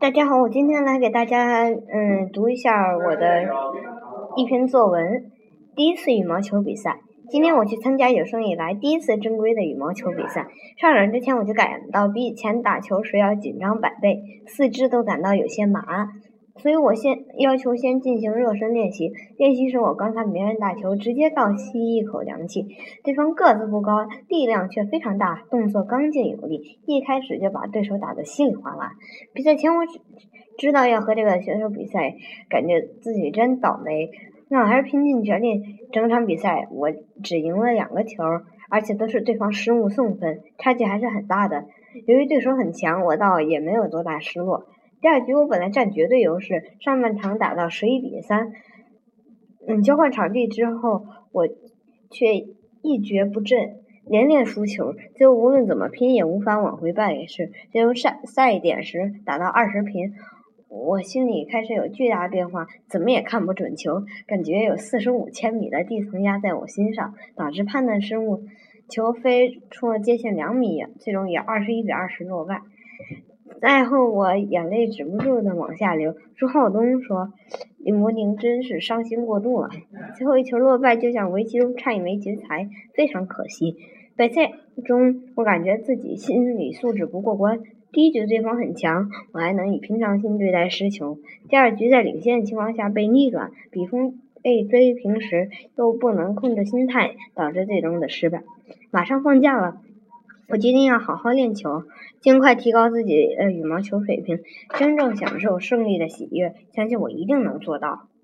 大家好，我今天来给大家嗯读一下我的一篇作文。第一次羽毛球比赛，今天我去参加有生以来第一次正规的羽毛球比赛。上场之前我就感到比以前打球时要紧张百倍，四肢都感到有些麻。所以我先要求先进行热身练习。练习时，我观察别人打球，直接倒吸一口凉气。对方个子不高，力量却非常大，动作刚劲有力，一开始就把对手打得稀里哗啦。比赛前我只知道要和这个选手比赛，感觉自己真倒霉。那我还是拼尽全力，整场比赛我只赢了两个球，而且都是对方失误送分，差距还是很大的。由于对手很强，我倒也没有多大失落。第二局我本来占绝对优势，上半场打到十一比三，嗯，交换场地之后，我却一蹶不振，连连输球，最后无论怎么拼也无法挽回败势。最后赛赛点时打到二十平，我心里开始有巨大变化，怎么也看不准球，感觉有四十五千米的地层压在我心上，导致判断失误，球飞出了界线两米，最终以二十一比二十落败。赛后，我眼泪止不住的往下流。朱浩东说：“李摩宁真是伤心过度了，最后一球落败，就像围棋中差一枚劫财，非常可惜。”比赛中，我感觉自己心理素质不过关。第一局对方很强，我还能以平常心对待失球。第二局在领先的情况下被逆转，比分被追平时又不能控制心态，导致最终的失败。马上放假了。我决定要好好练球，尽快提高自己的羽毛球水平，真正享受胜利的喜悦。相信我一定能做到。